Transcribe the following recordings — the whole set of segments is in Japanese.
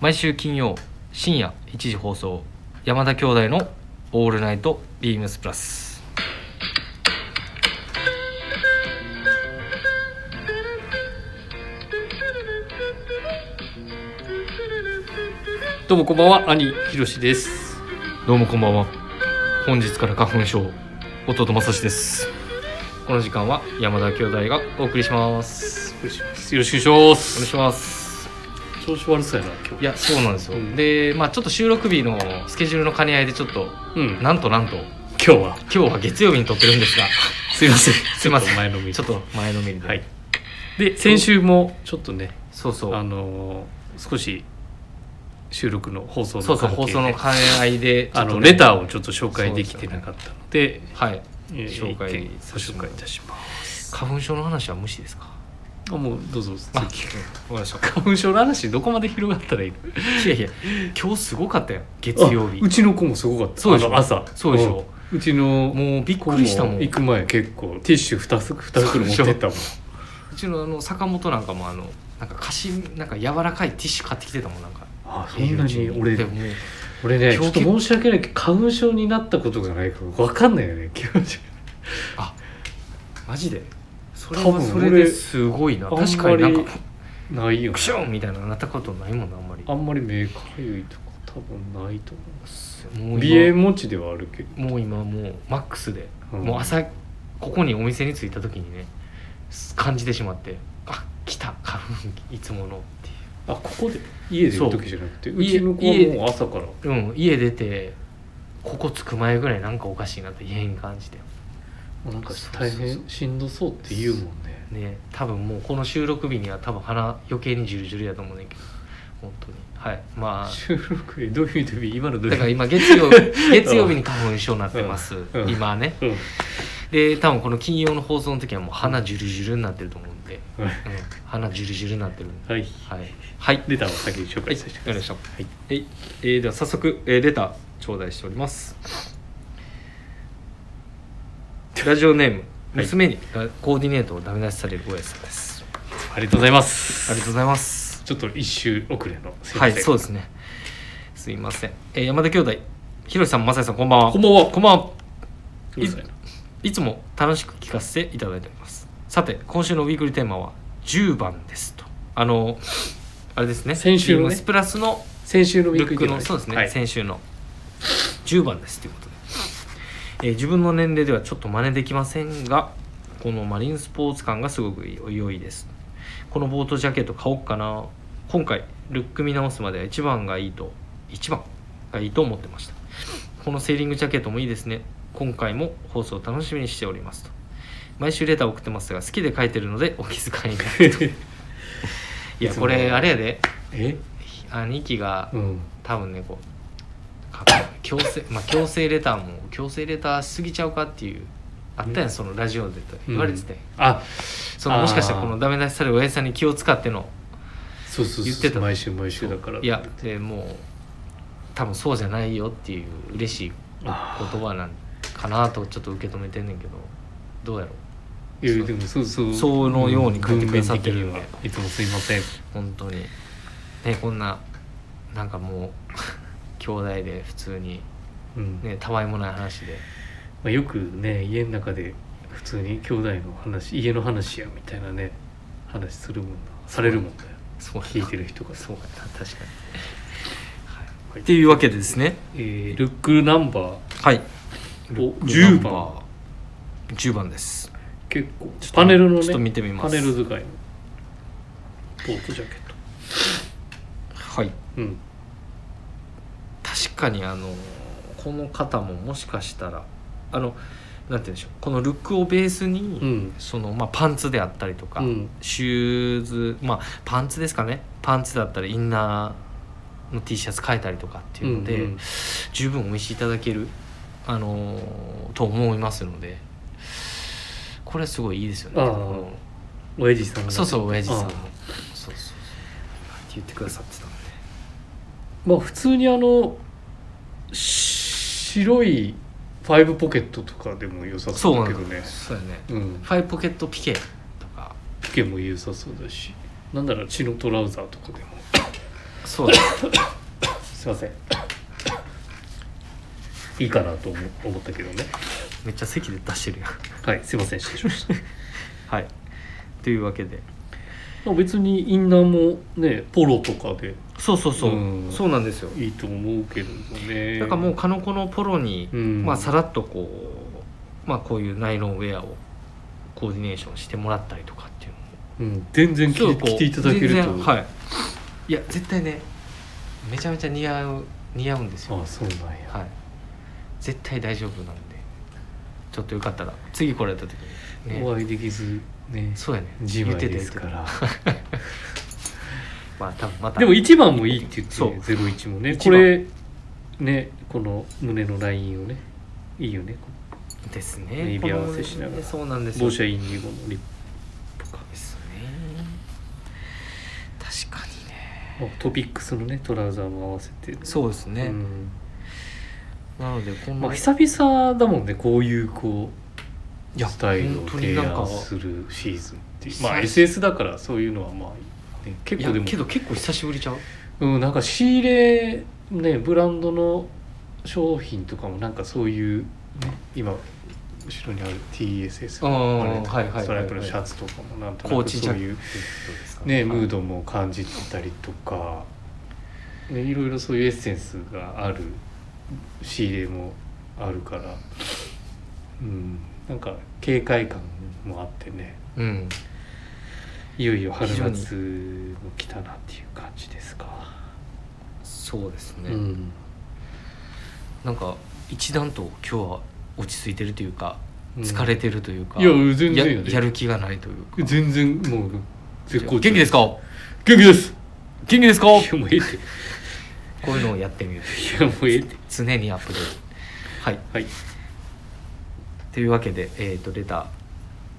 毎週金曜深夜1時放送山田兄弟の「オールナイトビームスプラス」どうもこんばんは兄ひろしです。どうもこんばんは。本日から花粉症弟正志です。この時間は山田兄弟がお送りします。よろしくお願いします。お願いします調子悪そうやな今日。いやそうなんですよ、うん。でまあちょっと収録日のスケジュールの兼ね合いでちょっとうん。なんとなんと。今日は？今日は月曜日に撮ってるんですが。すいません。すいません。ちょっと前のめりちょっと前のめりで、はい。で先週もちょっとねそうそう。あのー少し収録の放送のそうそう放送の兼ね合いであのレターをちょっと紹介できてなかったのではい。えー紹介ご紹介いたします。花粉症の話は無視ですか？あもうどうぞあ続きわかりました。花粉症の話どこまで広がったらいいの？いやいや今日すごかったよ月曜日。あうちの子もすごかった。そうでしょ？朝。そうでしょ？うちのもうびっくりしたもん。行く前結構ティッシュ 2, 2袋持ってったもん。うちのあの坂本なんかもあのなんか菓子なんか柔らかいティッシュ買ってきてたもんなんか。あそんなに俺でもう俺ねち今日ょっと申し訳ないけど花粉症になったことがないから分かんないよね気持ち。マジで？それ多分はそれですごいな。俺確かになんかないよね。クションみたいなのなったことないもんなあんまり。あんまり目かゆいとか多分ないと思もうう鼻炎今持ちではあるけど。もう今もうマックスで、うん。もう朝ここにお店に着いた時にね感じてしまってあ来た花粉いつものっていあここで家でいる時じゃなくて？そう。うちの子は家もう朝から。ううん家出てここ着く前ぐらいなんかおかしいなって異変感じてもうなんか大変しんどそうって言うもんね。ね多分もうこの収録日には多分鼻余計にジュルジュルやと思うねんけど。本当に。はい。まあ。収録日どういう意味で今のどういうだから意今月曜 月曜日に花粉症になってます、うん。うん。今ね。味うん。で多分この金曜の放送の時はもう鼻ジュルジュルになってると思うんで、はい。うん、鼻ジュルジュルになってるんで。はい。はい、はい、レターを先に紹はい、介させてわかりました。はい。えい。えーでは早速、えーレター頂戴しております。ラジオネーム、はい娘にラコーディネートをダメ出しされる大家さんです。ありがとうございますありがとうございます。ちょっと一周遅れのはい、そうですね。すいません。えー山田兄弟、ひろしさん、まさやさん、こんばんは。こんばんはこんばんは。いつも楽しく聞かせていただいております。さて、今週のウィークリーテーマは10番ですと。あの、あれですね。先週のねプラスの先週のウィーククリーのそうですね、はい先週の10番ですということで、えー自分の年齢ではちょっと真似できませんがこのマリンスポーツ感がすごく良いです。このボートジャケット買おうかな。今回ルック見直すまでは1番がいいと1番がいいと思ってました。このセーリングジャケットもいいですね。今回も放送を楽しみにしておりますと。毎週レターを送ってますが好きで書いてるのでお気遣いなくと。いやこれあれやで。え？兄貴がうん。多分ねこうか強制まあ強制レターも強制レターしすぎちゃうかっていうあったやんそのラジオでと言われてて、あそのもしかしたらこのダメ出しされる親父さんに気を使ってのそうそう言ってた。毎週毎週だからいやでもう多分そうじゃないよっていう嬉しい言あ葉なんかなとちょっと受け止めてんねんけどどうやろう。いやでもそうそうそのように書いてくださってるんで文面的にはいつもすいません。本当に。ねこんななんかもう兄弟で普通にうん。ねたわいもない話で。まあ、よくね家の中で普通に兄弟の話家の話やみたいなね話するもんなされるもんねそう聞いてる人が。そうやな確かに、はい。っていうわけでですね。えールックナンバー。はい。お10番。10番です。結構パネルのねちょっと見てみます。パネル使いのボートジャケッはい。トうん。確かにあのこの方ももしかしたらあのなんて言うんでしょうこのルックをベースに、うん。そのまあ、パンツであったりとか、うん。シューズまあパンツですかね。パンツだったりインナーの T シャツ変えたりとかっていうので、うんうん。十分お召しいただける、あのーと思いますのでこれすごいいいですよね。親父さんがそうそう親父さんそうそうそう。って言ってくださってたんで。まあ普通にあの白いファイブポケットとかでも良さそそうだだけどね。そうやね。うん。ファイブポケットピケとか。ピケも良さそうだし。なんなら血のトラウザーとかでも。そうだ すいません。いいかなと思思ったけどね。めっちゃ席で出してるやん。はいすいません失礼しました。はい。というわけで。まあ別にインナーもねポロとかでそうそうそう、うん。そうなんですよ。いいと思うけどもね。だからもうかのこのポロに、うん。まあさらっとこうまあこういうナイロンウェアをコーディネーションしてもらったりとかっていうのも。うん、全然着て着ていただけると。はい。いや絶対ねめちゃめちゃ似合う似合うんですよ。ああそうなんや、はい。絶対大丈夫なんで。ちょっとよかったら次来られた時に、ね、お会いできずね。そうやね。自前言ってたですからまあ多分また。でも一番もいいって言ってそう。ゼロ一もね。これねこの胸のラインをね。いいよねですね。ネイビー合わせしながら。そうなんですよ。帽子はインディゴのリップか。ですね。確かにね。トピックスのねトラウザーも合わせて。そうですね、うん。なのでこの、まあ、久々だもんねこういうこうスタイルを提案するシーズンっていう。さまあ SS だからそういうのはまあ、ね、結いや構でもけど結構久しぶりちゃう？うん、なんか仕入れねブランドの商品とかもなんかそういう、ね、今後ろにある TSS あーあれとかはいはいはいはい。ストライプのシャツとかもなんとなくそういう、ね、ムードも感じてたりとか、ね、いろいろそういうエッセンスがある仕入れもあるから、うん、なんか警戒感もあってね。うんいよいよ春夏も来たなっていう感じですか。そうですね、うん。なんか一段と今日は落ち着いてるというかうん。疲れてるというか、いや全然やる気がないというか。全然もう絶好調元気ですか？元気です。元気ですか？いやもうええって。いこういうのをやってみるやもうええって。常にアップデート。はい。はい。というわけで、えー、とレタ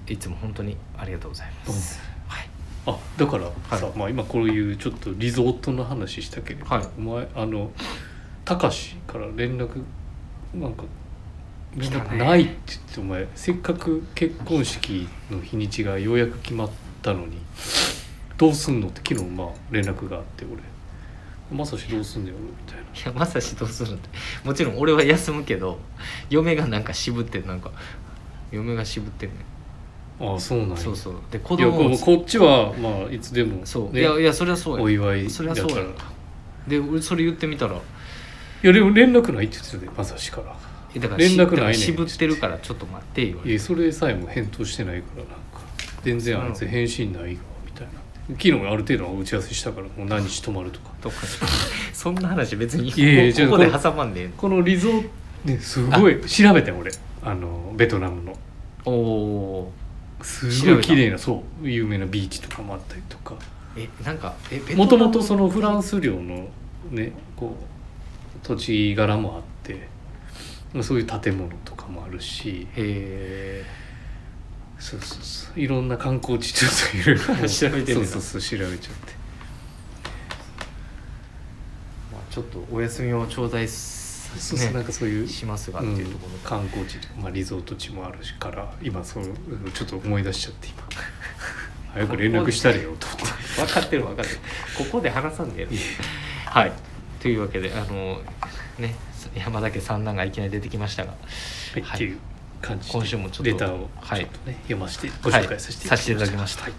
ーいつも本当にありがとうございます、はい、あだからさ、はい。まあ、今こういうちょっとリゾートの話したけれど、はい。お前あのたかしから連絡なんか連絡ないって言ってお前せっかく結婚式の日にちがようやく決まったのにどうすんのって昨日まあ連絡があって俺「まさしどうすんのやろ?」みたいな。いやまさしどうするのってもちろん俺は休むけど嫁がなんか渋ってなんか嫁が渋ってんねああそうなんや。そうそう。で子いや供もここっちはまあいつでもそう、ねいやいやそれはそうや。お祝いそれはそうや。で俺それ言ってみたら。いやでも連絡ないって言ってたでまさしから。えだから連絡ないねんしだから渋ってるからちょっと待って言われていやそれさえも返答してないからなんか全然あいつ返信ないわみたいな。昨日ある程度は打ち合わせしたからもう何日泊まるとか。と かそんな話別にこいやいやここでこ挟まんでええの。このリゾートねすごい。調べてん俺。あのベトナムの。おおすごい綺麗なそう有名なビーチとかもあったりとか。ーえなんかえベトナムもともとそのフランス領のねこう土地柄もあってそういう建物とかもあるし。へえそうそうそう。いろんな観光地ちょっといろいろ調べて。そうそうそう調べちゃって。まあ、ちょっとお休みを頂戴すそうそうなんかそういう、しますがっうんていうところ、観光地、まあ、リゾート地もあるしから今そうちょっと思い出しちゃって今。早く連絡したれよと思って。分かってる分かってる。ここで話さんではい。というわけであのね山田家三男がいきなり出てきましたが。はい、はい。っていう感じで今週もちょっとレターをはい。ね、読ませてご紹介させてはい。させていただきました。はい。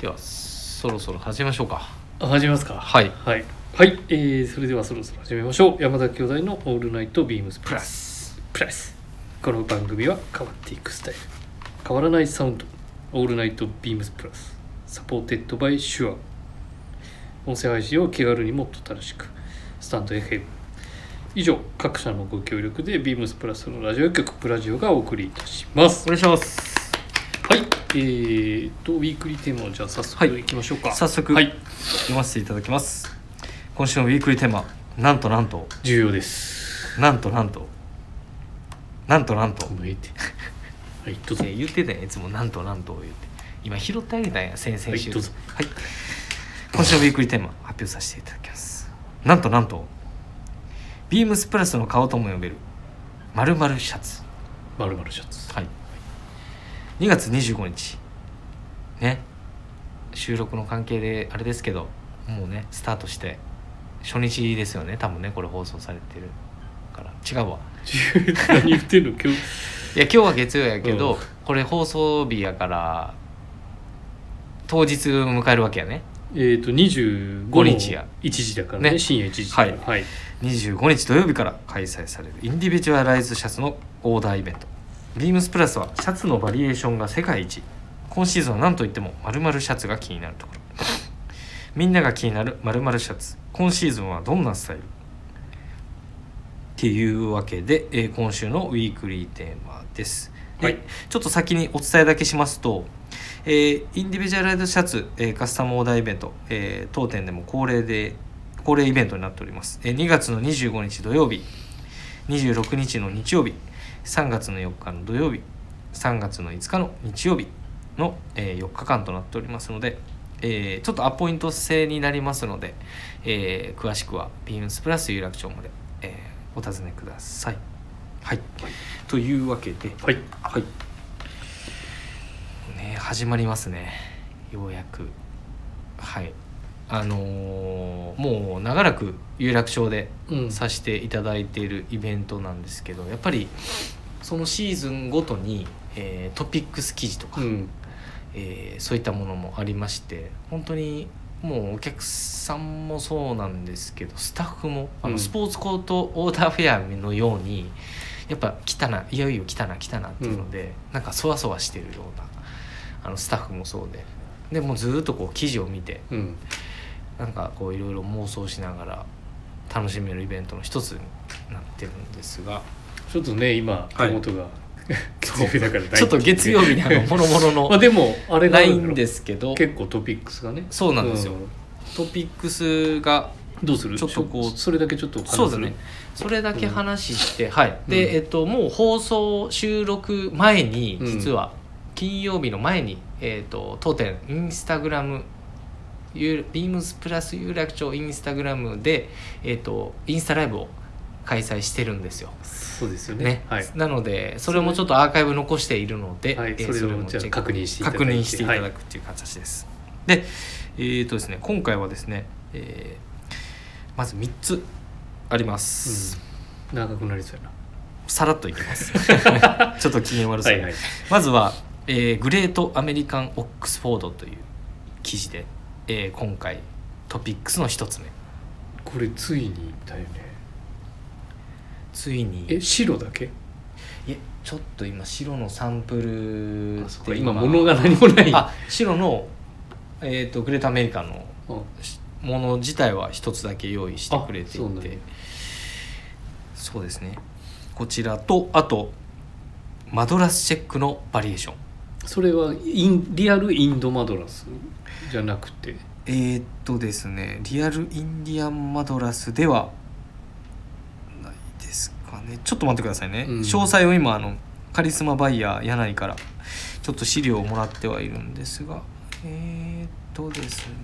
ではそろそろ始めましょうか。あ始めますか。はい。はい、はいえー、それではそろそろ始めましょう。山田兄弟の「All Night BEAMS PLUS」 PLUS。この番組は変わっていくスタイル。変わらないサウンド「All Night BEAMS PLUS」 Supported by Shure。音声配信を気軽にもっと楽しく。 stand.fm 以上各社のご協力で BEAMS PLUS のラジオ局プラジオがお送りいたします。お願いします。はいえー、とウィークリーテーマをじゃあ早速はい。いきましょうか、早速、はい。読ませていただきます今週のウィークリーテーマなんとなんと。重要です。なんとなんと。なんとなんと。て。はいどうぞ。えー言ってたやつもなんとなんと言って。今拾ってあげたんや先々週。はいどうぞ。はい。今週のウィークリーテーマ発表させていただきます。なんとなんと。ビームスプラスの顔とも呼べる。まるシャツ。まるまるシャツ。はい。2月25日。ね。収録の関係であれですけどもうねスタートして初日ですよね多分ねこれ放送されてるから。違うわ。何言ってんの今日。いや今日は月曜やけど、うんこれ放送日やから当日迎えるわけやね。えっ、と25 5の日や。1時だからねね。深夜1時はい。はい、25日土曜日から開催される。インディビジュアライズシャツのオーダーイベント。ビームスプラスはシャツのバリエーションが世界一。今シーズンは何といっても〇〇シャツが気になるところ。みんなが気になる〇〇シャツ今シーズンはどんなスタイル？っていうわけで、えー今週のウィークリーテーマです、ではい。ちょっと先にお伝えだけしますと、えーインディビジュアライズシャツ、えーカスタムオーダーイベント、えー当店でも恒例で恒例イベントになっております、えー2月の25日土曜日26日の日曜日3月の4日の土曜日3月の5日の日曜日の、え4日間となっておりますので、えーちょっとアポイント制になりますので、えー詳しくはビームスプラス有楽町まで、えーお尋ねください。はい、というわけで、はいはい。ね始まりますね。ようやく。はい。あのーもう長らく有楽町でうんさせていただいているイベントなんですけどやっぱりそのシーズンごとに、えートピックス記事とか、うんえーそういったものもありまして本当にもうお客さんもそうなんですけどスタッフもあうん。のスポーツコートオーダーフェアのように、やっぱ来たないよいよ来たな来たなっていうので、なんかそわそわしてるようなあのスタッフもそうででもうずーっとこう記事を見てうん。なんかこういろいろ妄想しながら楽しめるイベントの一つになってるんですが。ちょっとね今手元が、月曜日だから大ちょっと月曜日にあのもろもろの まあでもあれがあないるんですけど。結構トピックスがね。そうなんですよ、うトピックスがどうする？ちょっとこうそれだけちょっとそうだね。それだけ話して、はいで、うん。えっともう放送収録前にうん。実は金曜日の前に、えっと当店インスタグラムゆビームスプラス有楽町インスタグラムで、えっとインスタライブを開催してるんですよ。そうですよね。ね。はい。なのでそれもちょっとアーカイブ残しているので、それも確認していただいて。確認していただくっていう形です。でえーとですね今回はですね、えーまず3つあります。うん。長くなりそうやさらっといきます。ちょっと機嫌悪そう、なはいはい。まずは、えーグレート・アメリカン・オックスフォード」という記事で、えー今回トピックスの一つ目。これついにだよねついに。え白だけ？いえちょっと今白のサンプルあそっか今物が何もない。あ白の、えー、とグレート・アメリカンのもの自体は一つだけ用意してくれていて。あそうですね。こちらとあとマドラスチェックのバリエーション。それはインリアルインドマドラスじゃなくて？えー、っとですねリアルインディアンマドラスではかね。ちょっと待ってくださいね、うん。詳細を今あのカリスマバイヤー柳井からちょっと資料をもらってはいるんですが。えー、っとですね、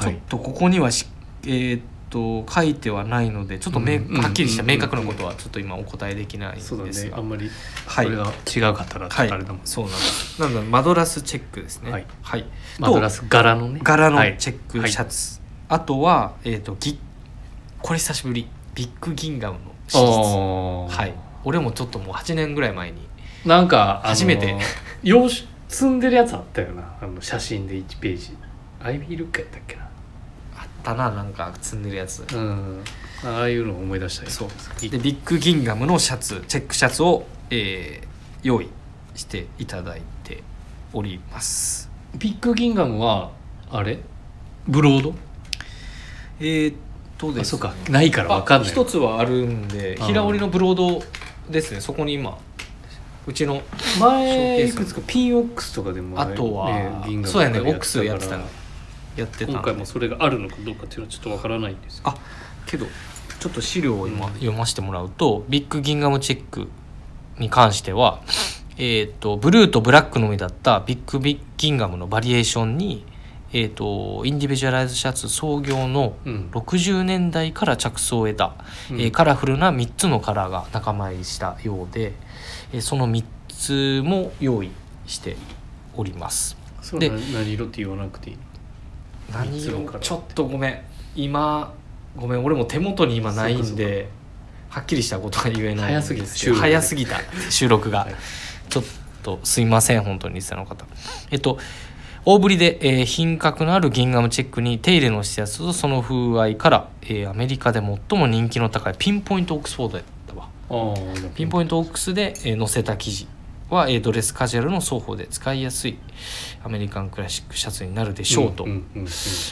ちょっとここにはしえーっと書いてはないのでちょっとめ、うんうんはっきりしたうん明確なことはちょっと今お答えできないんですそうだが、ね。あんまりはい。これが違うかったらちょはい。っとあれだも。ん、そうなんです。なんだマドラスチェックですね。はい。はい、マドラス柄のね。柄のはい。チェックシャツ、あとは、えー、とギこれ久しぶり。ビッグギンガムのシリーズ。あはい。俺もちょっともう8年ぐらい前に。なんか初めて。用紙積んでるやつあったよな。あの写真で1ページ。アイビールックやったっけな。あったななんか積んでるやつ。うん。ああいうのを思い出したりそう。い。でビッグギンガムのシャツチェックシャツを、えー用意していただいております。ビッグギンガムはあれ？ブロード？えー、っとです。あそうか。ないから分かんない。あ一つはあるんで平織りのブロードですね。そこに今うちの前いくつかピンオックスとかでもあとは、ねそうやねオックスやってたやってたんで今回もそれがあるのかどうかっていうのはちょっとわからないんですけど。あけどちょっと資料を今うん読ませてもらうと、ビッグギンガムチェックに関しては、えー、とブルーとブラックのみだったビッグビギンガムのバリエーションに、えー、とインディビジュアライズシャツ創業のうん。60年代から着想を得た、うん。えーカラフルな3つのカラーが仲間入りしたようで、えーその3つも用意しております。で何何色って言わなくていい何三つのカラーをちょっとごめん。今ごめん。俺も手元に今ないんではっきりしたことは言えないん早すぎ早すぎた。収録が、はい。ちょっとすいません本当にリスナーの方。えっと大ぶりで、えー品格のあるギンガムチェックに手入れの施設とその風合いから、えーアメリカで最も人気の高いピンポイントオックスフォードやったわ。ピンポイントオックスで、えー載せた生地は、えードレスカジュアルの双方で使いやすいアメリカンクラシックシャツになるでしょうと、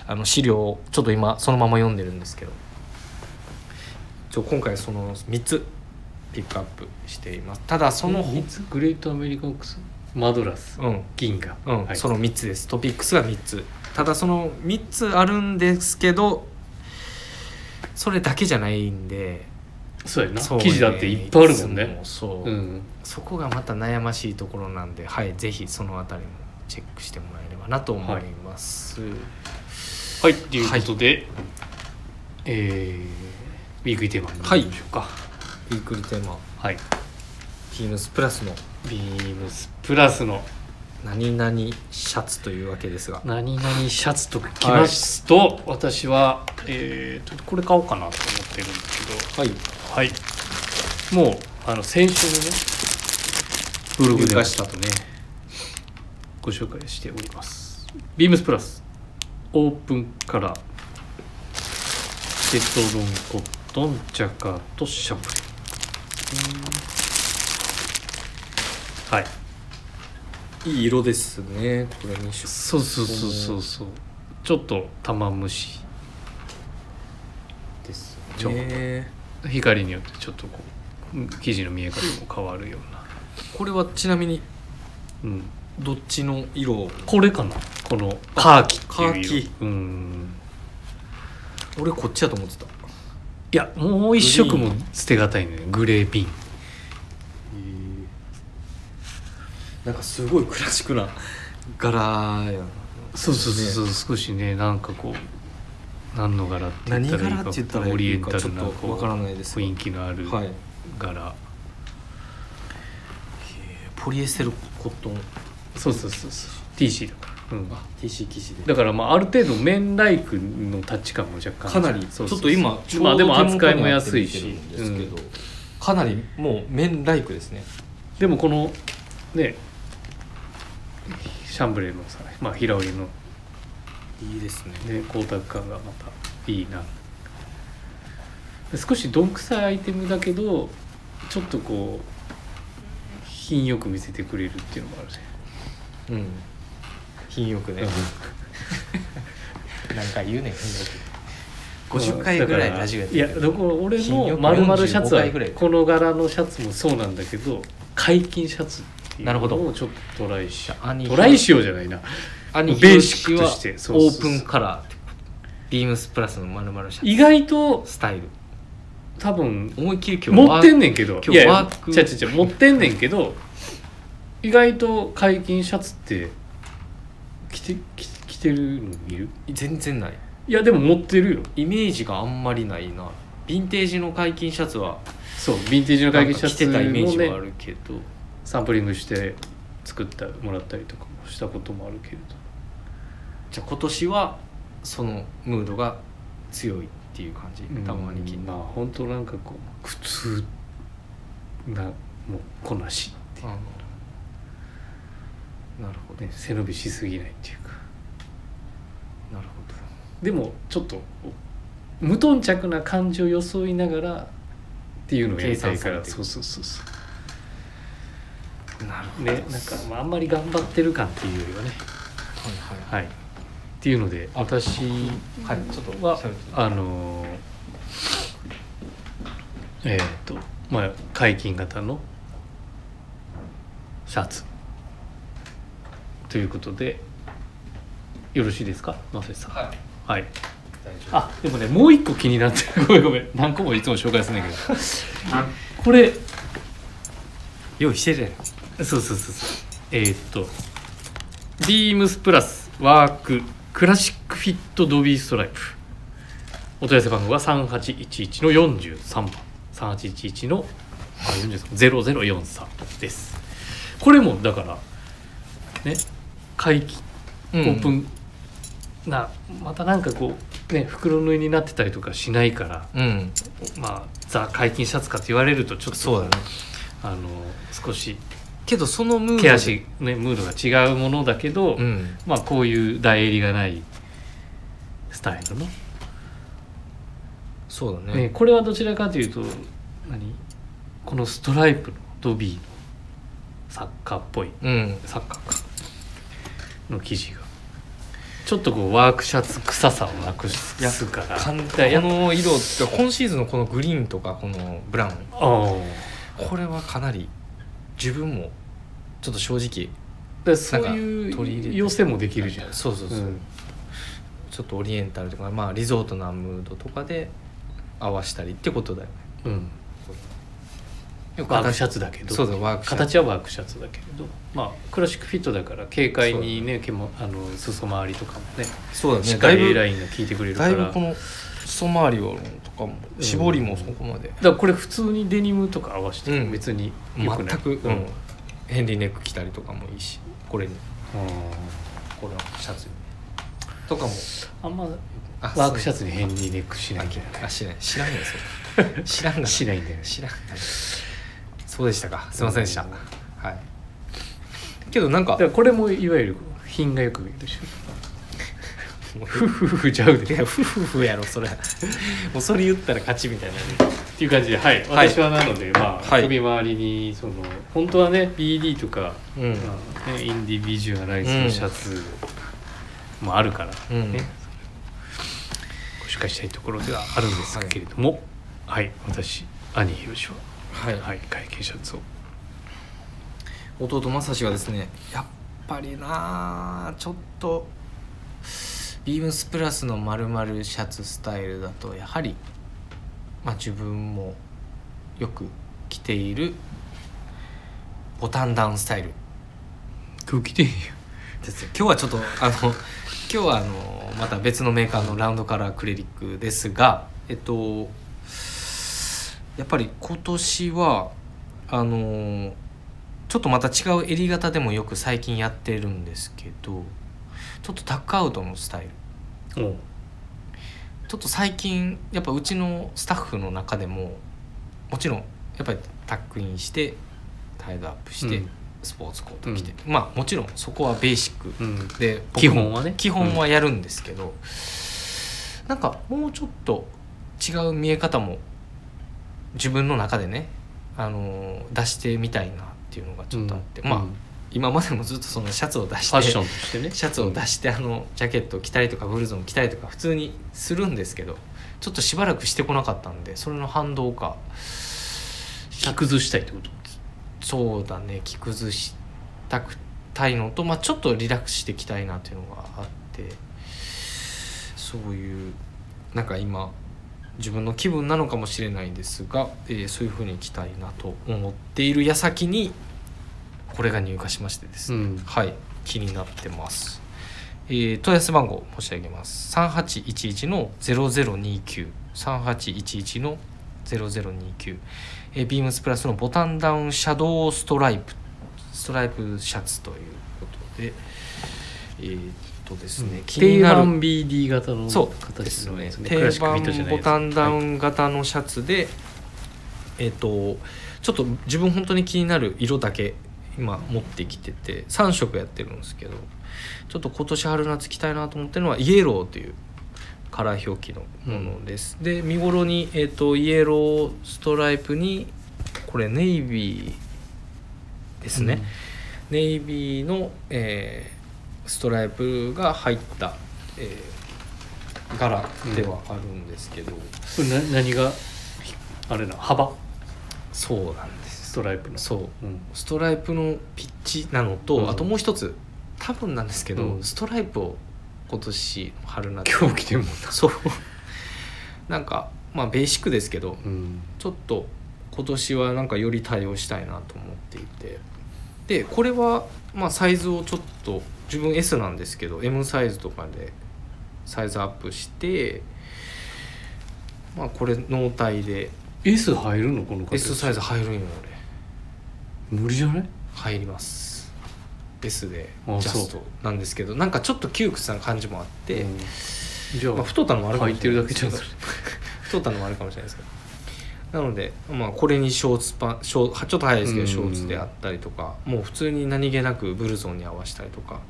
あの資料をちょっと今そのまま読んでるんですけど。ちょ今回その3つピックアップしています。ただその三つグレートアメリカンオックス？マドラスうん。銀河。うん、はい。その3つです。トピックスが3つ。ただその3つあるんですけどそれだけじゃないんで。そうやな。そうね。記事だっていっぱいあるもんいね。つもそう、うん。そこがまた悩ましいところなんではい。ぜひそのあたりもチェックしてもらえればなと思います、はい。ということで、えー、ウィークリーテーマに参りましょうか。ウィークリーテーマ。はい、ビームスプラスの。ビームスプラスの。何々シャツというわけですが。何々シャツときますと、私は、えーと、これ買おうかなと思ってるんですけど。はい。はい。もうあの先週のねブログで。したとねご紹介しております。ビームスプラス。オープンカラーテトロンコットンジャカートシャンプレーはい。いい色ですねこれ2色そうそうそうそうそう。ちょっと玉虫。ですね。光によってちょっとこう生地の見え方も変わるような、これはちなみにうん、どっちの色これかな？このカーキっていう色。カーキ。うん。俺こっちやと思ってた。いやもう一色も捨てがたいねグレーピンなんかすごいクラシックな柄やな。そうそうそうそう、少しねなんかこう何の柄って言何ったらいいか柄って言ったらいいかオリエンタルなちょっとこうわからないですが雰囲気のあるはい。柄、ポリエステルコットン。そうそうそうそう。TC だから、うん、TC 生地で。だからまあある程度綿ライクのタッチ感も若干。かなりちょそうそう。っと今ちょうどまあでも扱いも安いし。あって見てるんですけど、かなりもう綿ライクですね。でもこのねシャンブレーのさ、まあ、平織りの、いいですね。ね、光沢感がまたいいな。少しどんくさいアイテムだけどちょっとこう品よく見せてくれるっていうのもあるねうん。品よくね。なんか言うねん50回ぐらいラジオやっていやだから俺の品よく丸々シャツ45はこの柄のシャツもそうなんだけど解禁シャツっていうなるほど。のをちょっとトライし兄トライしようじゃないな。兄ベーシックとして。オープンカラービームスプラスのまるまるシャツ意外とスタイル。多分思いっきり今日持ってんねんけど。今日いやいやワーク。違う違う違う持ってんねんけど意外と解禁シャツって着て着着てるの見る？全然ない。いやでも持ってるよ。イメージがあんまりないな。ヴィンテージの解禁シャツはそうヴィンテージの解禁シャツてたイメージもねはあるけどサンプリングして作ってもらったりとかもしたこともあるけれど。じゃあ今年はそのムードが強いっていう感じ？たまにうんまあ本当なんかこう苦痛なもうこなしっていう。なるほど、ね背伸びしすぎないっていうか。なるほでもちょっと無頓着な感じを装いながらっていうのをやりたいから。そうそうそうそう。どねなんか、まあ、あんまり頑張ってる感っていうよりはね。はいはい。はい。っていうので私はいちょっとはあのーえっ、とまあ開襟型のシャツ。ということでよろしいですか？マセさん。はい。はい。あでもねもう一個気になってる。ごめんごめん。何個もいつも紹介するんだけど。これ用意してる。やんそうそうそうそう。えーっと BEAMS PLUS Work Classic Fit Dobby Stripe。お問い合わせ番号が3811の43番。3811のあ43 0043です。これもだからね回帰オープンなまたなんかこうね袋縫いになってたりとかしないからうん。まあザ解禁シャツかって言われるとちょっとそうだね。あの少しけどそのムード毛足、ね、ムードが違うものだけど、うん。まあこういう大襟がないスタイルの、そうだね。ね、これはどちらかというと何？このストライプのドビーのサッカーっぽい。うん。サッカーか。の生地が。ちょっとこうワークシャツ臭さをなくすから。かんこの色って今シーズンのこのグリーンとかこのブラウン。これはかなり自分もちょっと正直でそういう寄せもできるじゃん。そうそうそう、うん。ちょっとオリエンタルとかまあリゾートなムードとかで合わしたりってことだよね。うん。よくワークシャツだけど。そうだワーク形はワークシャツだけれど。まあクラシックフィットだから軽快にね毛もあの裾回りとかもね。そうだね。しっかり A ラインが効いてくれるから。だいぶこの裾回りをとかも。絞りもそこまで、だからこれ普通にデニムとか合わせてうん。も別によくない、全く、ううん。ん、ヘンリーネック着たりとかもいいしこれに。あこのシャツに。とかも。ーあんまあワークシャツツにヘンリーネックしないんだよね。あしない。知らんよそれ。知らんがな。しないんだよね。知らんそうでしたか。すいませんでした、はい。けどなんか。これもいわゆる品がよく見えるでしょふふふちゃういでや夫婦やろそれ。もうそれ言ったら勝ちみたいなっていう感じではい。はい私はなので、まあ、はい首回りにその本当はね BD とか、うんまあね、インディビジュアライズのシャツもあるから、うんね。ご紹介したいところではあるんですけれども。はい、私兄ひろしは。はい。はい。会見シャツを。弟正志はですねやっぱりなあちょっとビームスプラスのまるまるシャツスタイルだとやはりまあ自分もよく着ているボタンダウンスタイル。空気でいいよですよ今日はちょっとあの 今日はあのまた別のメーカーのラウンドカラークレリックですがえっとやっぱり今年はあのちょっとまた違う襟型でもよく最近やってるんですけどちょっとタックアウトのスタイル。ちょっと最近やっぱうちのスタッフの中でももちろんやっぱりタックインしてタイドアップして、うん。スポーツコート着て、まあもちろんそこはベーシック。うん。で僕も基本はね。基本はやるんですけど、なんかもうちょっと違う見え方も自分の中でね、あのー出してみたいなっていうのがちょっとあって、まあ、うん今までもずっとそのシャツを出してファッションとしてね。シャツを出してあのジャケットを着たりとかブルゾンを着たりとか普通にするんですけどちょっとしばらくしてこなかったんでそれの反動か。着崩したいってこと？そうだね着崩したくたいのと、まあ、ちょっとリラックスしてきたいなっていうのがあってそういうなんか今自分の気分なのかもしれないですが、えーそういうふうに着たいなと思っている矢先にこれが入荷しましてですね、うん。はい。気になってます、えー問い合わせ番号申し上げます。3811の0029 3811の0029えービームスプラスのボタンダウンシャドウストライプ。ストライプシャツということで。えーっとですね、気に定なる。番 BD 型のそう。で形すねのやつね。定番ボタンダウはいン型のシャツで、えっ、とちょっと自分本当に気になる色だけ今持ってきてて3色やってるんですけどちょっと今年春夏着たいなと思ってるのはイエローというカラー表記のものです、で見頃に、えっとイエローストライプにこれネイビーですね、ネイビーの、えーストライプが入った、えー柄ではあるんですけど、これな何があれな幅？そうなんストライプの。そう。うん。ストライプのピッチなのと、うん。あともう一つ多分なんですけど、うん。ストライプを今年春夏。今日着てるもんな。そう。なんかまあベーシックですけどうん。ちょっと今年はなんかより対応したいなと思っていて。でこれはまあサイズをちょっと自分 S なんですけど M サイズとかでサイズアップしてまあこれ納体で。S 入るの？この形。S サイズ入るんよ俺無理じゃない？入ります。であジャストなんですけどなんかちょっと窮屈な感じもあって、うん。じゃあ、まあ、太ったのもあるかも履いてるだけじゃんそれ太ったのもあるかもしれないですけど。なので、まあ、これにショーツパンショーちょっと早いですけどうん。ショーツであったりとかもう普通に何気なくブルゾンに合わせたりとか。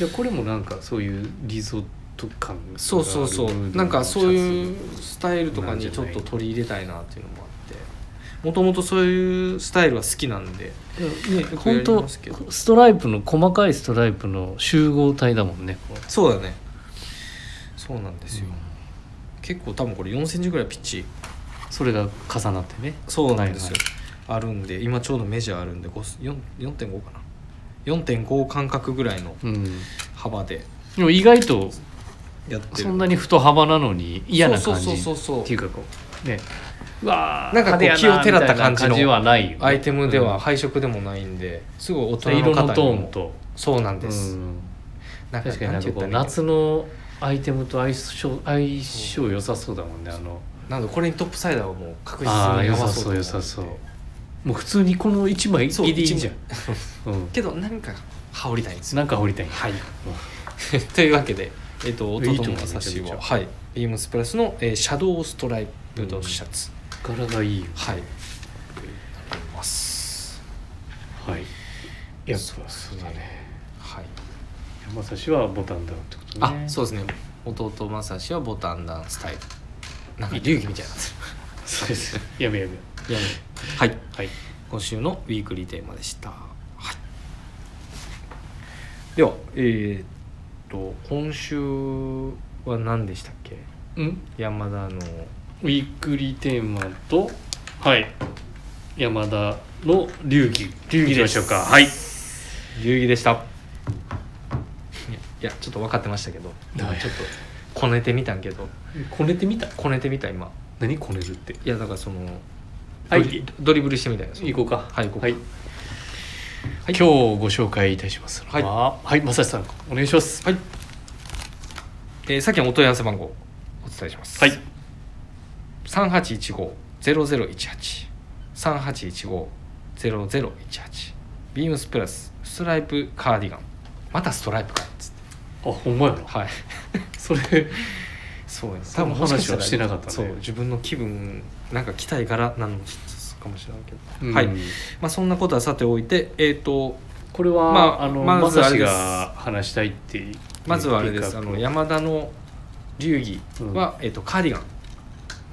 いやこれもなんかそういうリゾット感があるそうそうそう。なんかそういうスタイルとかにちょっと取り入れたいなっていうのもあもともとそういうスタイルは好きなんでね本当ストライプの細かいストライプの集合体だもんねそうだね。そうなんですよ、結構多分これ4センチぐらいピッチ。それが重なってね。そうなんですよ、はあるんで今ちょうどメジャーあるんで5 4 4.5かな。4.5間隔ぐらいのうん。幅で。でも意外とそんなに太幅なのに嫌な感じ。っていうかこうね。うわー。なんかこう気をてらった感じのアイテムではうん。配色でもないんですごい大人色のの方にも。トーンと。そうなんです、うん。なん確かになんかこうて言ったらいい夏のアイテムと相性相性良さそうだもんねあの。なのでこれにトップサイダーはもう確実ああ良さそう良さそう。もう普通にこの1枚そういいじゃん、うん、けど何か羽織りたいんですよ。なんか掘りたいはい。というわけで、えっと弟のさしめちゃめちゃははい。ビームスプラスの、えーシャドウストライプドシャツ、柄がいいよはい。ますはい。やっぱそうそうだね。はい。山差はボタンダウンってことね。あそうですね。弟正志はボタンダウンスタイル。なんか流儀みたいにな。そうです。やめやめ。るはい。はい。今週のウィークリーテーマでした、はい、ではえーっと今週は何でしたっけ？うん？山田のウィークリーテーマとはい。山田の流儀。流儀でしょうか。はい。流儀でした。いやいやちょっと分かってましたけど今はい。ちょっとこねてみたんけど。こねてみた？こねてみた今。何こねるって？いやだからそのはい。ドリブルしてみたいな行こうか。はい行こうか。はい、今日ご紹介いたしますのははい正志さんお願いします。はい、えー、さっきのお問い合わせ番号お伝えします。はい3815-0018 3815-0018ビームスプラス。ストライプカーディガン。またストライプかっつって。あほんまやな。はい。それそうや。その話はしてなかったね。そう自分の気分なんか着たい柄なのかもしれないけど、うん。はい。まあそんなことはさておいてえっ、とこれは、まああのまずあれが話したいってまずはあれです。あの山田の流儀は、えっとカーディガン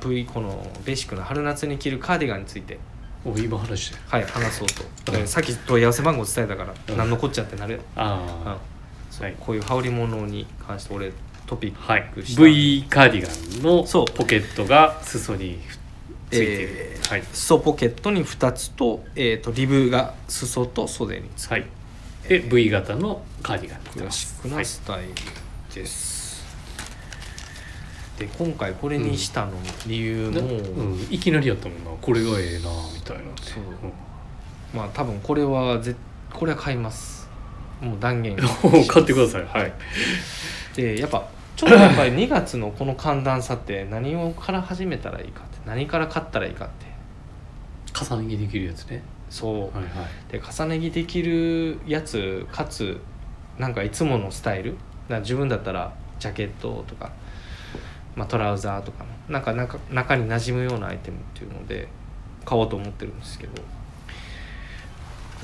V このベーシックな春夏に着るカーディガンについて。お今話してる。はい話そうと、うん。えーさっき問い合わせ番号伝えたから、うん何のこっちゃってなる、うん。あそうはい。こういう羽織物に関して俺トピッあ、はい。クした、V カーディガンのそう。ポケットが裾についている、えーはい。裾ポケットに2つと,、えー、とリブが裾と袖につく。はい。で V 型のカーディガンになってクラシックなスタイルです、で今回これにしたの理由も、はいうん、いきなりやったもんな。これがええなみたいな。ねそう。うん。まあ多分これはぜこれは買います。もう断言。お買ってください。はい。でやっぱちょっとやっぱり 2月のこの寒暖差って何をから始めたらいいかって何から買ったらいいかって。重ね着できるやつね。そう、はいはい。で重ね着できるやつかつなんかいつものスタイル？だから自分だったらジャケットとか、まあ、トラウザーとかのなんか中中に馴染むようなアイテムっていうので買おうと思ってるんですけど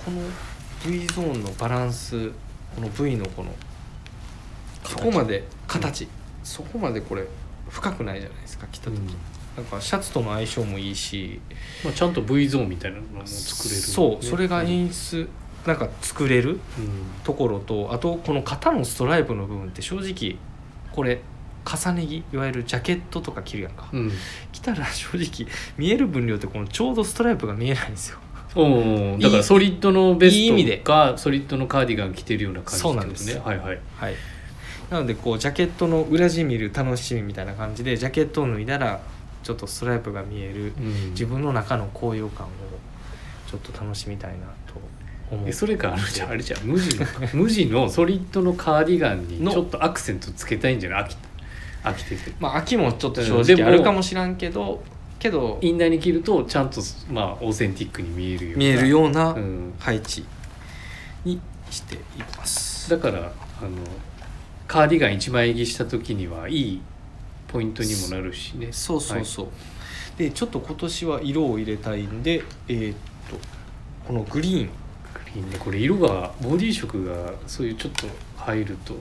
この V ゾーンのバランスこの V のこのそこまで形、そこまでこれ深くないじゃないですか着た時、うん。なんかシャツとの相性もいいし。まあ、ちゃんと V ゾーンみたいなのも作れる、そうそれが演出なんか作れるうん。ところとあとこの肩のストライプの部分って正直これ重ね着いわゆるジャケットとか着るやんか、うん。着たら正直見える分量ってこのちょうどストライプが見えないんですよ。おー。だからソリッドのベいい意味で。ストかソリッドのカーディガン着てるような感じそうなんです。ねはいはい。はい。なのでこうジャケットの裏地見る楽しみみたいな感じでジャケットを脱いだらちょっとストライプが見えるうん。自分の中の高揚感をちょっと楽しみたいなと思うえそれかあるじゃんあれじゃん。無地の 無地のソリッドのカーディガンにの。ちょっとアクセントつけたいんじゃない？飽きててまあ秋もちょっと正直あるかもしらんけどけどインナーに着るとちゃんとまあオーセンティックに見えるような見えるようなうん。配置にしています。だからあのカーディガン1枚着した時にはいいポイントにもなるしね。そうそうそう、でちょっと今年は色を入れたいんでえーっとこのグリーン。グリーンね。これ色がボディ色がそういうちょっと入ると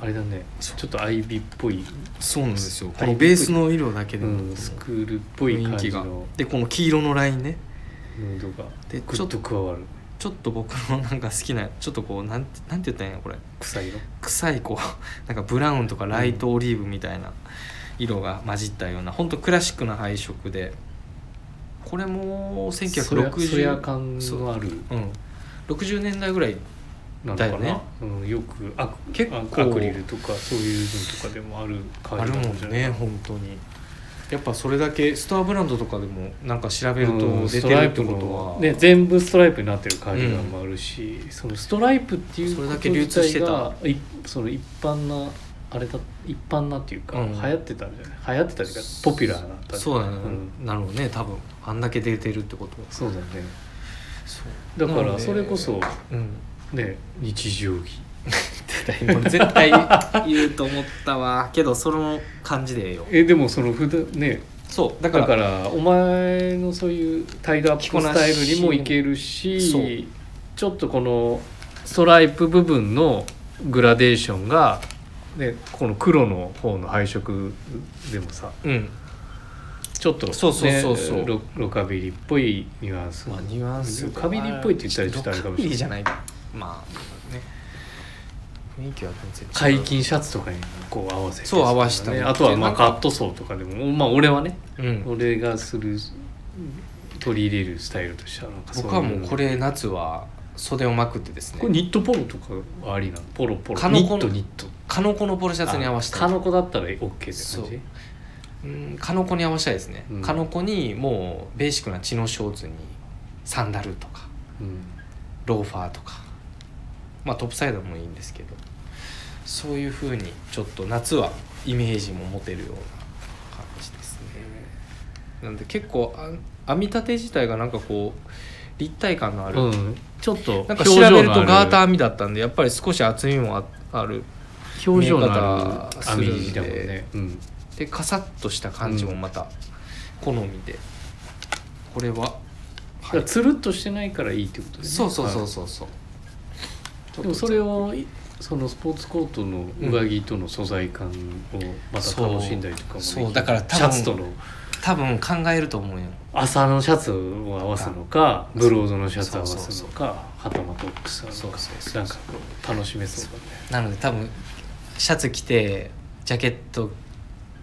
あれだね。ちょっとアイビーっぽい、そうなんですよ。こはい。のベースの色だけうでも、ん、スクールっぽい感じの。でこの黄色のラインね。ムードが。でぐっと加わる。ちょっと僕のなんか好きなちょっとこうなんてなんて言ったらいいのこれ。草色？臭いこう なんかブラウンとかライトオリーブみたいな色が混じったような本当クラシックな配色で。これもそやそや1960感のある。う。ん、60年代ぐらいなのかなだよねうん、よくアク結構アクリルとかそういうのとかでもある感あるもんね本当に。やっぱそれだけストアブランドとかでもなんか調べるうんと出てるってことは、のね、全部ストライプになってるカーディガンもあるし、そのストライプっていうそれだけ流通してた。こと自体がいその一般なあれだ一般なっていうか、うん。流行ってたんじゃない？流行ってたっていうかポピュラーだったそうだね、ん。なるほどね。多分あんだけ出てるってことは。そうだね。そう。だからそれこそうんね日常着。絶対言うと思ったわ。けどその感じでええよ。えでもその普段ね。そうだかだかららお前のそういうタイドアップスタイルにもいけるそう。しちょっとこのストライプ部分のグラデーションが、ね、この黒の方の配色でもさうん。ちょっと、ね、そうそうそうそう。ロロカビリーっぽいニュアンス、まあニュアンスロカビリーっぽいって言ったらちょっとあれかもしれない。ロカビリーじゃないまあね。雰囲気は全然違う。開襟シャツとかにこう合わせて、そう合わせたあとはまあカットソーとかでもまあ俺はねうん。俺がする取り入れるスタイルとしてはなんかそういう。僕はもうこれ夏は袖をまくってですね。これニットポロとかはありなの？ポロポロ。カノコニットニット。カノコのポロシャツに合わせたカノコだったら OK って感じ？う。んカノコに合わせたいですね、うん。カノコにもうベーシックなチノショーツにサンダルとかうん。ローファーとかまあトップサイドもいいんですけどそういうふうにちょっと夏はイメージも持てるような感じですね。なんで結構あ編み立て自体がなんかこう立体感のある、うん。ちょっとなんか調べるとガーターー編みだったんでやっぱり少し厚みもあある表情のある編み地だもんね、うん、でカサッとした感じもまた好みで、これは、つるっとしてないからいいってことですね。そうそうそうはいそう。そうでもそれをいそのスポーツコートの上着との素材感をまた楽しんだりとかもできる。そうだから多分シャツとの。多分考えると思うよ。朝のシャツを合わすのかブロードのシャツを合わすのかはたまトップスそうそうそうなんかこう楽しめそうだね。なので多分シャツ着てジャケット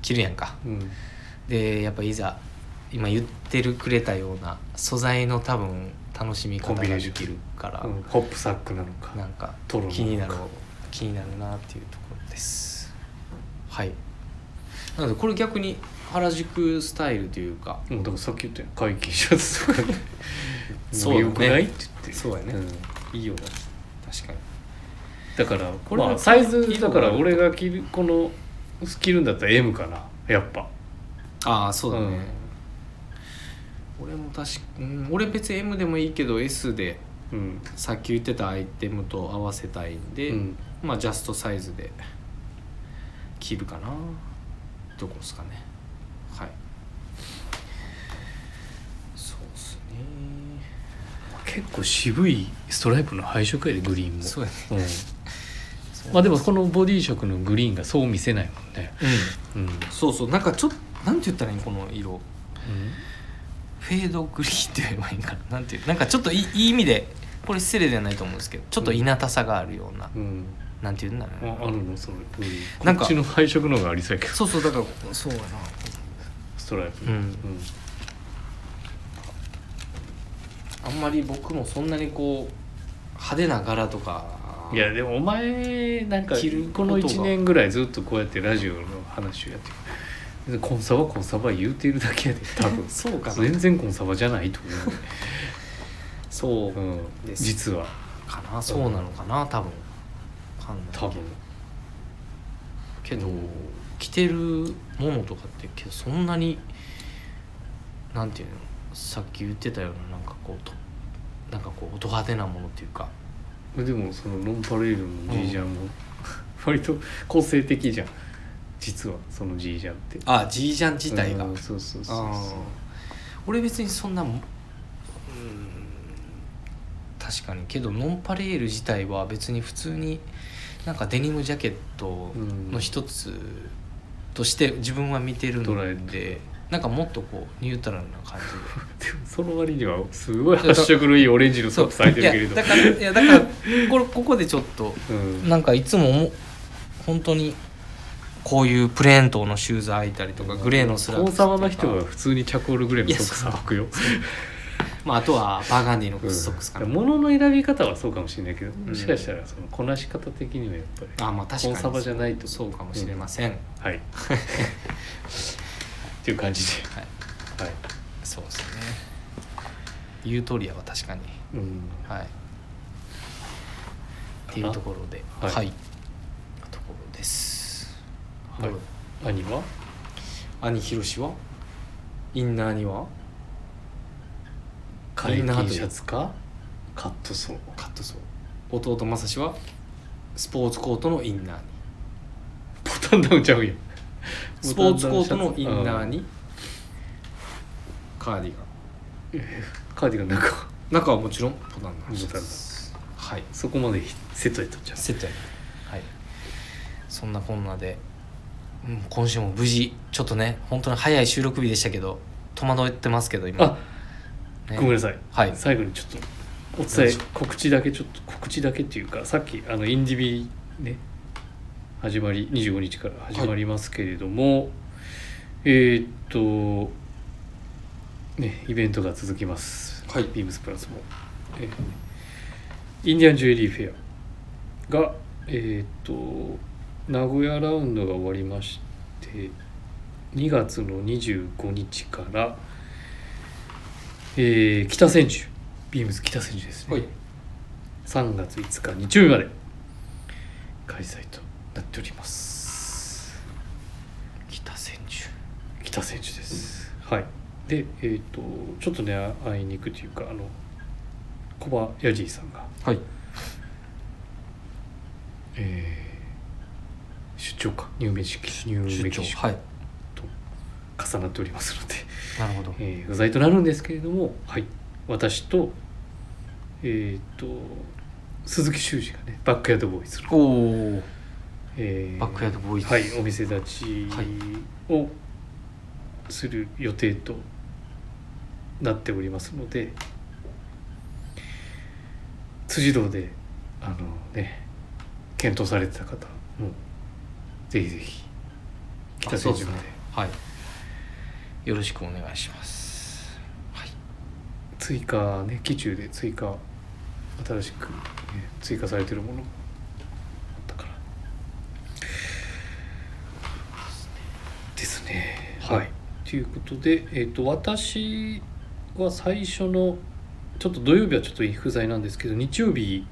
着るやんか。うん。でやっぱいざ今言ってるくれたような素材の多分楽しみ方ができるから、うんホップサックなのかなんか気になる気になるなっていうところです。はい。なのでこれ逆に原宿スタイルというか。うん、だからさっき言ったよ解禁シャツとかね そうよくないって言って。そうやね。ん。いいよな確かに。だからこれはまあサイズだから俺が着るこの着るんだったら M かな。やっぱ。ああそうだね、うん俺も確か、うん、俺別に M でもいいけど S でうん、さっき言ってたアイテムと合わせたいんで、うん、まあジャストサイズで着るかな。どこですかね。はい。そうっすね。結構渋いストライプの配色やでグリーンも。そうやね。うん、まあでもこのボディ色のグリーンがそう見せないもんね。うんうん、そうそうなんかちょっとなんて言ったらいいこの色フェードグリーンって言えばいいんかな？なんていう？なんかちょっといいいい意味でこれ失礼ではないと思うんですけどちょっといなたさがあるような、うん。なんて言うんだろうな。ああるの？そのグリーンなん。かこっちの配色の方がありそうやけど。そうそうだからそうやな。ストライプ。うん。あんまり僕もそんなにこう派手な柄とかいやでもお前なんかこのことが。1年ぐらいずっとこうやってラジオの話をやってるコンサバコンサバ言うてるだけやで多分。そうかな。全然コンサバじゃないと思そうう、うん、実は。かなそうなのかな多分。わかんないけど。多分。けど、うん着てるものとかってけどそんなになんていうのさっき言ってたようななんかこうとなんかこうド派手なものっていうか。でもそのノンパレールの G ジャンも 割と個性的じゃん実はその G ジャンって。あ G ジャン自体が、うんそうそうそうあーそう。俺別にそんなうん確かにけどノンパレール自体は別に普通になんかデニムジャケットの一つとして自分は見てる捉えのでなんかもっとこうニュートラルな感じ。で でもその割にはすごい発色のいいオレンジのソックス履いてるけれど。いやだからいやだからこれここでちょっと うん。なんかいつもも本当にこういうプレーントゥのシューズ履いたりとかグレーのスラックスコンサバの人は普通にチャコールグレーのソックス履くよ。まあ、あとはバーガンディのソックスかな、物の選び方はそうかもしれないけど、ん。もしかしたらそのこなし方的にはやっぱりあまあ確かに。コンサバじゃないと。そうかもしれません、はい。っていう感じで。はい。はい、そうですね。ユートリアは確かに。うん、はい。っていうところで。ははい。い、ところですはい。兄は？兄ひろしは？インナーには？インナー T シャツか？カットソー。カットソー。弟正志は？スポーツコートのインナーに。ボタンダウンちゃうよスポーツコートのインナーに。カーディガン。カーディガンなんか中はもちろんボタンのシャボタンツ。はい。そこまでセットやったんちゃう。セットやね。はい。そんなこんなで、うん、今週も無事ちょっとね本当に早い収録日でしたけど戸惑ってますけど今。あね。ごめんなさい。はい。最後にちょっとお伝え告知だけちょっと告知だけっていうかさっきあのインディビね始まり25日から始まりますけれども、えーっとねイベントが続きます、はい。ビームスプラスも、えーインディアンジュエリーフェアがえーっと名古屋ラウンドが終わりまして2月の25日からえー北千住ビームス北千住ですね、はい。3月5日日曜日まで開催となっております。北千住。北千住です。はい。でえっ、とちょっとね会いに行くというかあのコバヤジーさんが、はい。えー出張かニューメキシコニューメキシコはい。と重なっておりますので、なるほど。えー不在となるんですけれども、はい、私と,、えー、と鈴木修二がねバックヤードボーイズの、おおえーバックヤードボーイズ。はい、お店立ちをする予定となっておりますので辻堂であのね検討されてた方もぜひぜひ北千住まで。はい。よろしくお願いします。はい。追加ね機中で追加新しく、ね、追加されてるものがあったから。ですね。はい。はい。ということで、えー、と私は最初のちょっと土曜日はちょっと不在なんですけど日曜日、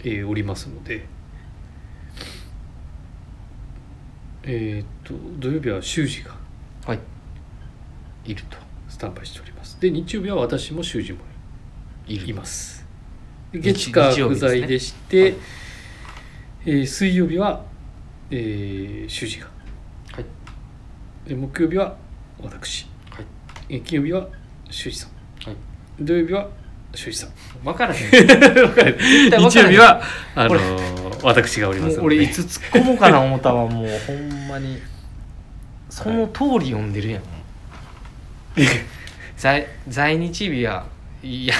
えーおりますのでえっ、と土曜日は修二がはい。いるとスタンバイしております。で日曜日は私も修二もいるいます月火不在でしては。い。えー水曜日は、えー、主事が。はい。で木曜日は私、はい。えー金曜日は修二さん。はい。土曜日は修二さん。分 からへん。日曜日はあの俺ー私がおります俺いつ突っ込もうかな思ったわもうほんまに。その通り読んでるやん、在在日日はいや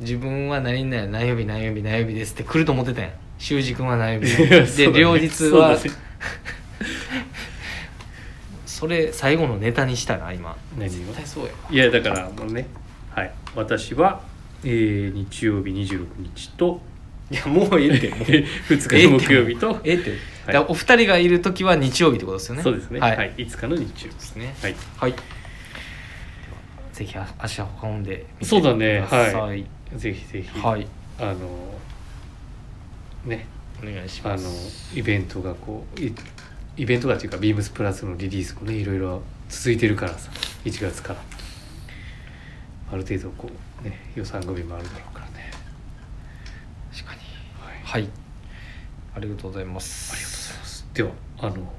自分は何々何曜日何曜日何曜日ですって来ると思ってたやん。修二君は何曜日。で両日は それ最後のネタにしたら今。何絶を対そうやわ。いやだからもうね。はい。私は、えー日曜日26日と。いやもうええって。もう2日の木曜日と、ええって、だからお二人がいる時は日曜日ってことですよね。そうですね、は、はい。い、5日の日曜日。ですね。はい。はい。ぜひ足を運んでみてそうだね。くださいはい。ぜひぜひ、はい。あのね。お願いしあのイベントがこういイベントがっていうかビームスプラスのリリースもねいろいろ続いてるからさ。1月から。ある程度こうね予算組もあるだろうからね。確かに。はい。ありがとうございます。ありがとうございます。ではあの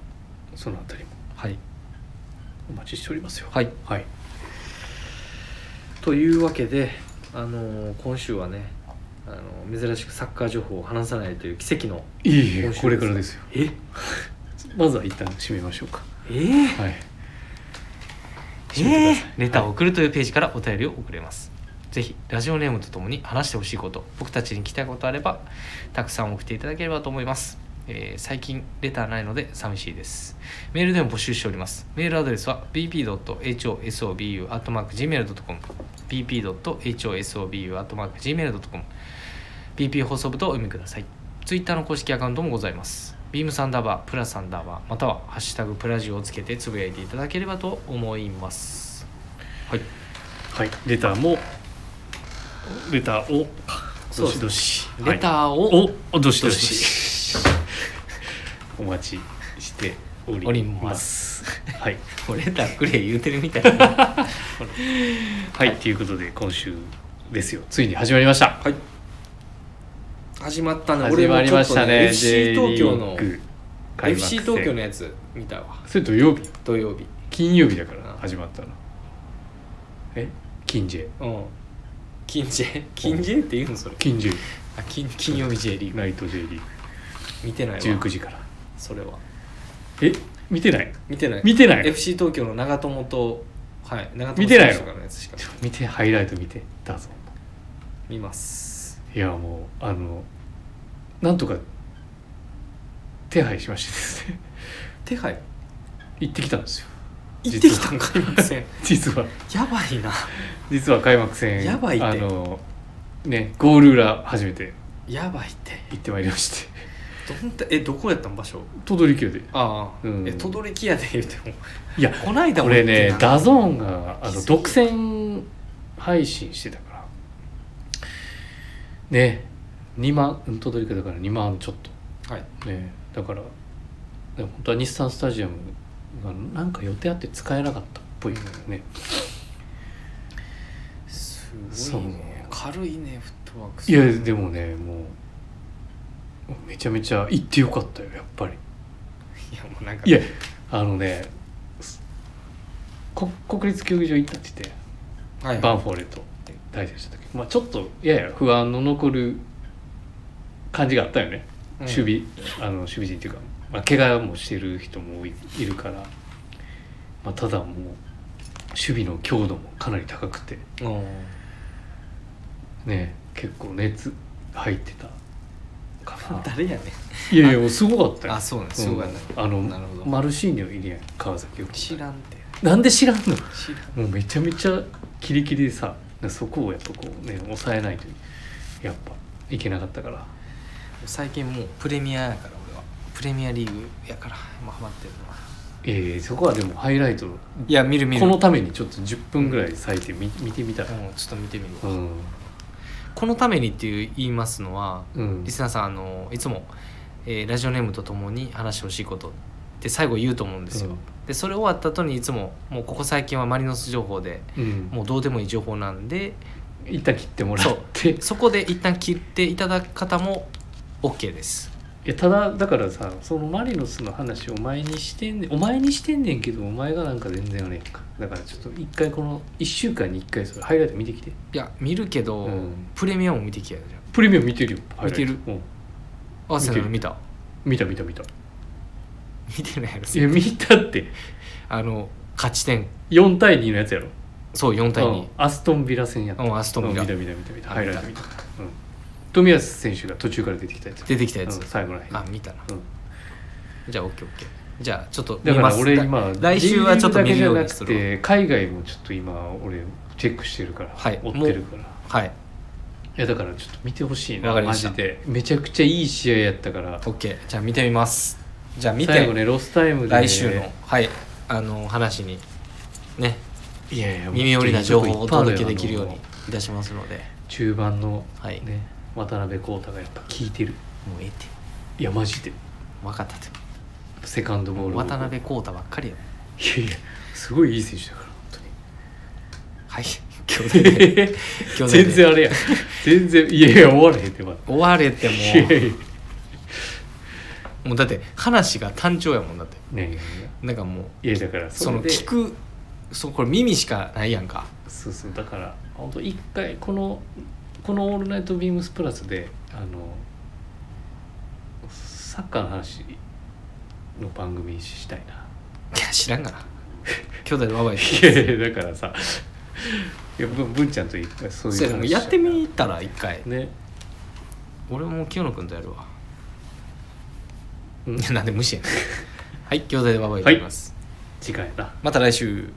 そのあたりも。はい。お待ちしておりますよ。はい。はい。というわけであの今週はねあの珍しくサッカー情報を話さないという奇跡のいえいえこれからですよ。え？まずは一旦締めましょうか。えー、はい。えー？レターを送るというページからお便りを送れます、ぜひラジオネームとともに話してほしいこと僕たちに聞きたいことあればたくさん送っていただければと思います、えー最近レターないので寂しいです。メールでも募集しております。メールアドレスは bp.hosobu.gmail.com bp.hosobu.gmail.com BP 放送部とお読みください。ツイッターの公式アカウントもございます。ビームサンダーバープラサンダーバーまたはハッシュタグプラジオをつけてつぶやいていただければと思います。はい。はい。レターもレターをどしどし。レターを、はい。おおどしどどし。お待ちしておりまます。はい。レターくれ言うてるみたい。な ははいということで今週ですよ。ついに始まりました。い。始まったね。始まりましたね。FC 東京の FC 戦。東京のやつ見たわ。それ土曜日。土曜日。金曜日だからあ始まったの。え？金 J うん金 J 金 J って言うのそれ？金 J あ金金曜日 J リーグ。ナイト J リーグ。見てないわ。19時から。それは。え？見てない？見てない。見てない FC 東京の長友とはい長友見てないの？選手とかのやつしか。ちょ見てハイライト見てだぞ。見ます。いやもうあのなんとか手配しましてですね。手配？行ってきたんですよ行ってきたんかいません。実は。やばいな。実は開幕戦やばいって。あのねゴール裏初めて。やばいって。行ってまいりまして。どんなえどこやったん場所？等々力やで。ああ、うん。え等々力やで言うても。いやこないだこれね DAZN があの独占配信してたから。ね2万うん等々力やだから2万ちょっはい。とねだから本当は日産スタジアムがなんか予定あって使えなかったっぽいからね、すごいね。軽いねフットワークいやでもねもうめちゃめちゃ行ってよかったよやっぱり。いやもうなんか。いやあのねすこ国立競技場行ったって言ってはい。バンフォーレと対戦した時、まあ、ちょっとやや不安の残る感じがあったよね、うん。守備あの守備陣っていうか、まあ、怪我もしてる人もいいるから、まあ、ただもう守備の強度もかなり高くてうん。ね結構熱入ってた。か な誰やねいやいやもうすごかったよ。あそうなんすごかったうん。あのなるほど。マルシーニョいるやん川崎よく知らんて。なんで知らんの？知らん。もうめちゃめちゃキリキリでさそこをやっぱこうね抑えないとやっぱいけなかったから最近もうプレミアやから俺は。プレミアリーグやから今ハマってるのは。ええそこはでもハイライト。いや見る見る。このためにちょっと10分ぐらい割いて見見てみたらうんちょっと見てみるわ、うん。このためにっていう言いますのはうん。リスナーさんあのいつも、えーラジオネームとともに話してほしいことって最後言うと思うんですよ、うん。でそれ終わった後にいつももうここ最近はマリノス情報でうん。もうどうでもいい情報なんで一旦切ってもらって。そこで一旦切っていただく方も OK です。いやただだからさそのマリノスの話お前にしてんねんお前にしてんねんけどお前がなんか全然あれやんか。だからちょっと一回この1週間に1回それハイライト見てきて。いや見るけど、うん。プレミアも見てきやじゃプレミアム見てるよ。ハイライト。見てうん。んアーセナル見た？見た見た見た。見てないやろ。いや見たって。あの勝ち点。4対2のやつやろ。そう4対2うん。アストンビラ戦やった。うんアストンビラ。うん見た見た見た見た。あハイライト見た。うん冨安選手が途中から出てきたやつ。出てきたやつ、うん最後らへん。あ見たな。うん。じゃあ OKOK じゃあちょっとだかます俺今来週はちょっと見るようにすするる海外もちょっと今俺チェックしてるから、はい。追ってるから。はい。いやだからちょっと見てほしいな。わかりました。マジで。めちゃくちゃいい試合やったから。OK じゃあ見てみます。じゃあ見て。最後ねロスタイムで来週の。はい。あの話にね。いやいや耳寄りな情報をお届けできるようにいたしますので。中盤のはい、もね渡辺浩太がやっぱ効いてる。うええって。いやマジで。分かったってセカンドボール渡辺浩太ばっかりやいやいやすごいいい選手だから本当に。はい。兄弟で。全然あれや全然いやいや終われへんってまだ。終われてもいやいや。いうもうだって話が単調やもんだって。ねえなんかもういやだからその聞くそうこれ耳しかないやんか。そうそうだから本当一回このこの「オールナイトビームスプラスで」あのサッカーの話の番組したいな。いや知らんがな。兄弟でワバイいやだからさいやぶ文ちゃんと一回そういうそうやってみたら一回。ね。俺も清野君とやるわ。うん。い やなんで無視やねん。はい兄弟でワバイやります、次回やな。また来週